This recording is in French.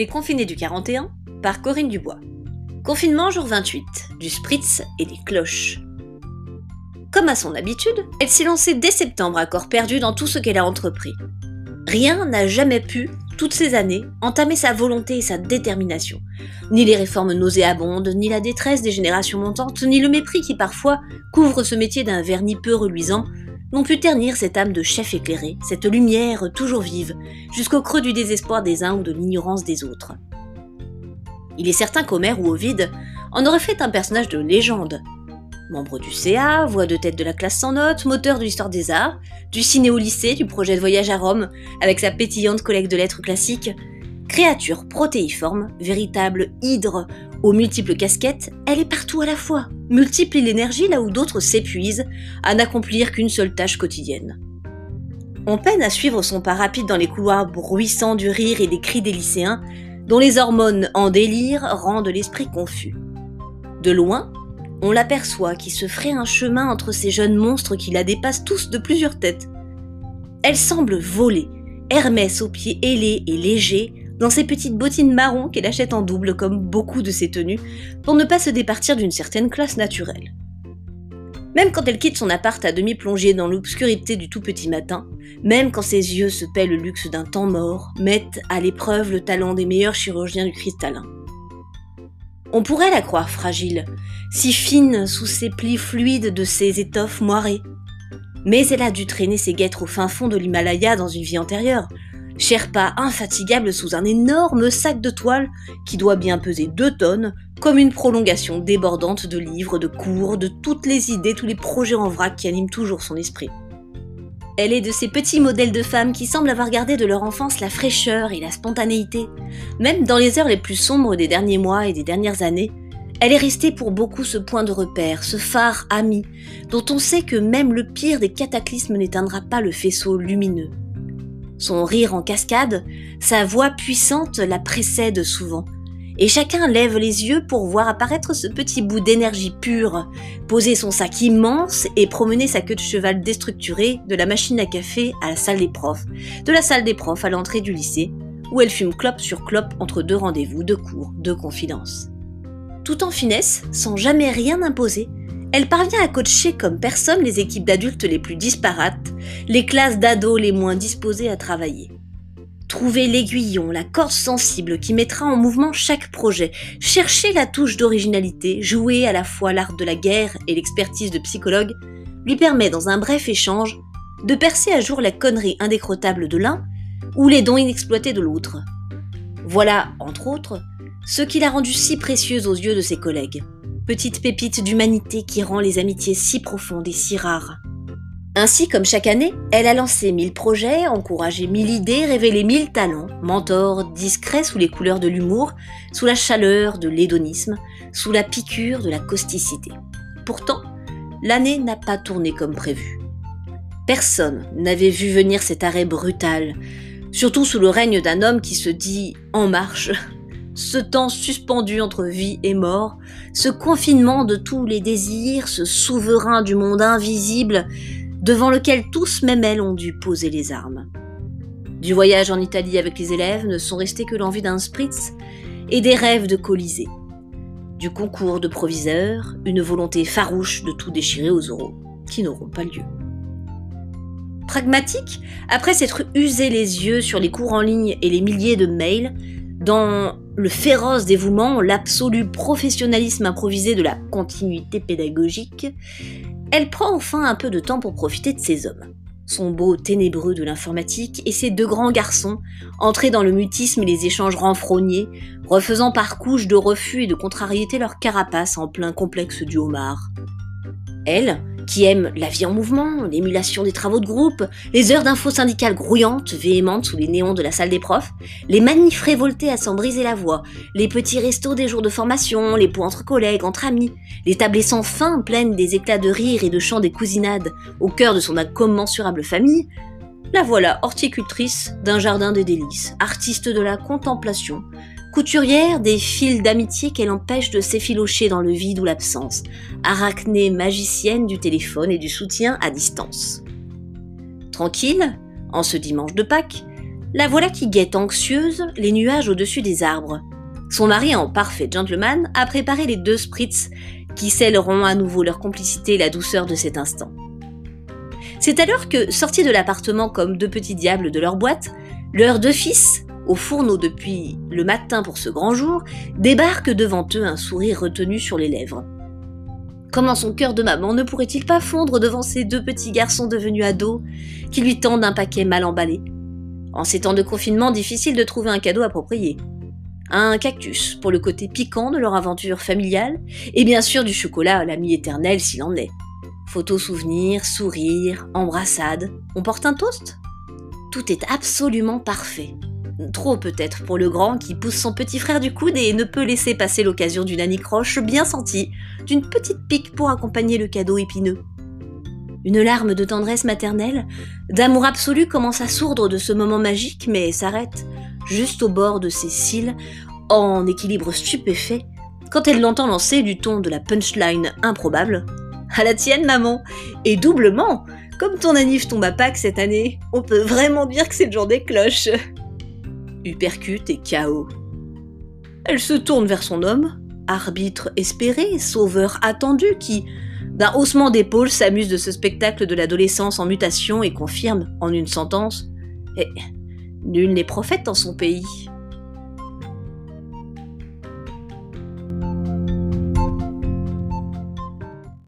Les confinés du 41 par Corinne Dubois. Confinement jour 28, du spritz et des cloches. Comme à son habitude, elle s'est lancée dès septembre à corps perdu dans tout ce qu'elle a entrepris. Rien n'a jamais pu, toutes ces années, entamer sa volonté et sa détermination. Ni les réformes nauséabondes, ni la détresse des générations montantes, ni le mépris qui parfois couvre ce métier d'un vernis peu reluisant, n'ont pu ternir cette âme de chef éclairé, cette lumière toujours vive, jusqu'au creux du désespoir des uns ou de l'ignorance des autres. Il est certain qu'Homère ou Ovide en aurait fait un personnage de légende. Membre du CA, voix de tête de la classe sans notes, moteur de l'histoire des arts, du ciné au lycée, du projet de voyage à Rome, avec sa pétillante collecte de lettres classiques, créature protéiforme, véritable hydre aux multiples casquettes, elle est partout à la fois, multiplie l'énergie là où d'autres s'épuisent à n'accomplir qu'une seule tâche quotidienne. On peine à suivre son pas rapide dans les couloirs bruissants du rire et des cris des lycéens, dont les hormones en délire rendent l'esprit confus. De loin, on l'aperçoit qui se ferait un chemin entre ces jeunes monstres qui la dépassent tous de plusieurs têtes. Elle semble voler, Hermès aux pieds ailés et légers, dans ses petites bottines marron qu'elle achète en double comme beaucoup de ses tenues, pour ne pas se départir d'une certaine classe naturelle. Même quand elle quitte son appart à demi plongé dans l'obscurité du tout petit matin, même quand ses yeux se paient le luxe d'un temps mort, mettent à l'épreuve le talent des meilleurs chirurgiens du cristallin. On pourrait la croire fragile, si fine sous ses plis fluides de ses étoffes moirées. Mais elle a dû traîner ses guêtres au fin fond de l'Himalaya dans une vie antérieure, Sherpa infatigable sous un énorme sac de toile qui doit bien peser deux tonnes, comme une prolongation débordante de livres, de cours, de toutes les idées, tous les projets en vrac qui animent toujours son esprit. Elle est de ces petits modèles de femmes qui semblent avoir gardé de leur enfance la fraîcheur et la spontanéité. Même dans les heures les plus sombres des derniers mois et des dernières années, elle est restée pour beaucoup ce point de repère, ce phare ami, dont on sait que même le pire des cataclysmes n'éteindra pas le faisceau lumineux. Son rire en cascade, sa voix puissante la précède souvent. Et chacun lève les yeux pour voir apparaître ce petit bout d'énergie pure, poser son sac immense et promener sa queue de cheval déstructurée de la machine à café à la salle des profs, de la salle des profs à l'entrée du lycée, où elle fume clope sur clope entre deux rendez-vous, deux cours, deux confidences. Tout en finesse, sans jamais rien imposer, elle parvient à coacher comme personne les équipes d'adultes les plus disparates, les classes d'ados les moins disposées à travailler. Trouver l'aiguillon, la corde sensible qui mettra en mouvement chaque projet, chercher la touche d'originalité, jouer à la fois l'art de la guerre et l'expertise de psychologue, lui permet dans un bref échange de percer à jour la connerie indécrottable de l'un ou les dons inexploités de l'autre. Voilà, entre autres, ce qui l'a rendue si précieuse aux yeux de ses collègues petite pépite d'humanité qui rend les amitiés si profondes et si rares. Ainsi, comme chaque année, elle a lancé mille projets, encouragé mille idées, révélé mille talents, mentor discret sous les couleurs de l'humour, sous la chaleur de l'hédonisme, sous la piqûre de la causticité. Pourtant, l'année n'a pas tourné comme prévu. Personne n'avait vu venir cet arrêt brutal, surtout sous le règne d'un homme qui se dit en marche ce temps suspendu entre vie et mort, ce confinement de tous les désirs, ce souverain du monde invisible devant lequel tous même elles ont dû poser les armes. Du voyage en Italie avec les élèves ne sont restés que l'envie d'un spritz et des rêves de Colisée. Du concours de proviseurs, une volonté farouche de tout déchirer aux oraux, qui n'auront pas lieu. Pragmatique, après s'être usé les yeux sur les cours en ligne et les milliers de mails, dans le féroce dévouement, l'absolu professionnalisme improvisé de la continuité pédagogique, elle prend enfin un peu de temps pour profiter de ces hommes. Son beau ténébreux de l'informatique et ses deux grands garçons, entrés dans le mutisme et les échanges renfrognés, refaisant par couches de refus et de contrariété leur carapace en plein complexe du homard. Elle, qui aime la vie en mouvement, l'émulation des travaux de groupe, les heures d'infos syndicales grouillantes, véhémentes sous les néons de la salle des profs, les manifs révoltés à s'en briser la voix, les petits restos des jours de formation, les points entre collègues, entre amis, les tablées sans fin pleines des éclats de rire et de chants des cousinades au cœur de son incommensurable famille, la voilà horticultrice d'un jardin des délices, artiste de la contemplation, Couturière des fils d'amitié qu'elle empêche de s'effilocher dans le vide ou l'absence, arachnée magicienne du téléphone et du soutien à distance. Tranquille, en ce dimanche de Pâques, La voilà qui guette anxieuse les nuages au-dessus des arbres. Son mari, en parfait gentleman, a préparé les deux spritz qui scelleront à nouveau leur complicité et la douceur de cet instant. C'est alors que, sortis de l'appartement comme deux petits diables de leur boîte, leurs deux fils, au fourneau depuis le matin pour ce grand jour, débarquent devant eux un sourire retenu sur les lèvres. Comment son cœur de maman ne pourrait-il pas fondre devant ces deux petits garçons devenus ados qui lui tendent un paquet mal emballé? En ces temps de confinement, difficile de trouver un cadeau approprié un cactus pour le côté piquant de leur aventure familiale, et bien sûr du chocolat à l'ami éternel s'il en est. Photos souvenirs, sourires, embrassades. On porte un toast? Tout est absolument parfait. Trop peut-être pour le grand qui pousse son petit frère du coude et ne peut laisser passer l'occasion d'une anicroche bien sentie, d'une petite pique pour accompagner le cadeau épineux. Une larme de tendresse maternelle, d'amour absolu commence à sourdre de ce moment magique mais s'arrête, juste au bord de ses cils, en équilibre stupéfait, quand elle l'entend lancer du ton de la punchline improbable. À la tienne, maman Et doublement Comme ton anif tombe à Pâques cette année, on peut vraiment dire que c'est le jour des cloches Upercute et chaos. Elle se tourne vers son homme, arbitre espéré, sauveur attendu, qui, d'un haussement d'épaule, s'amuse de ce spectacle de l'adolescence en mutation et confirme, en une sentence, eh, Nul n'est prophète dans son pays.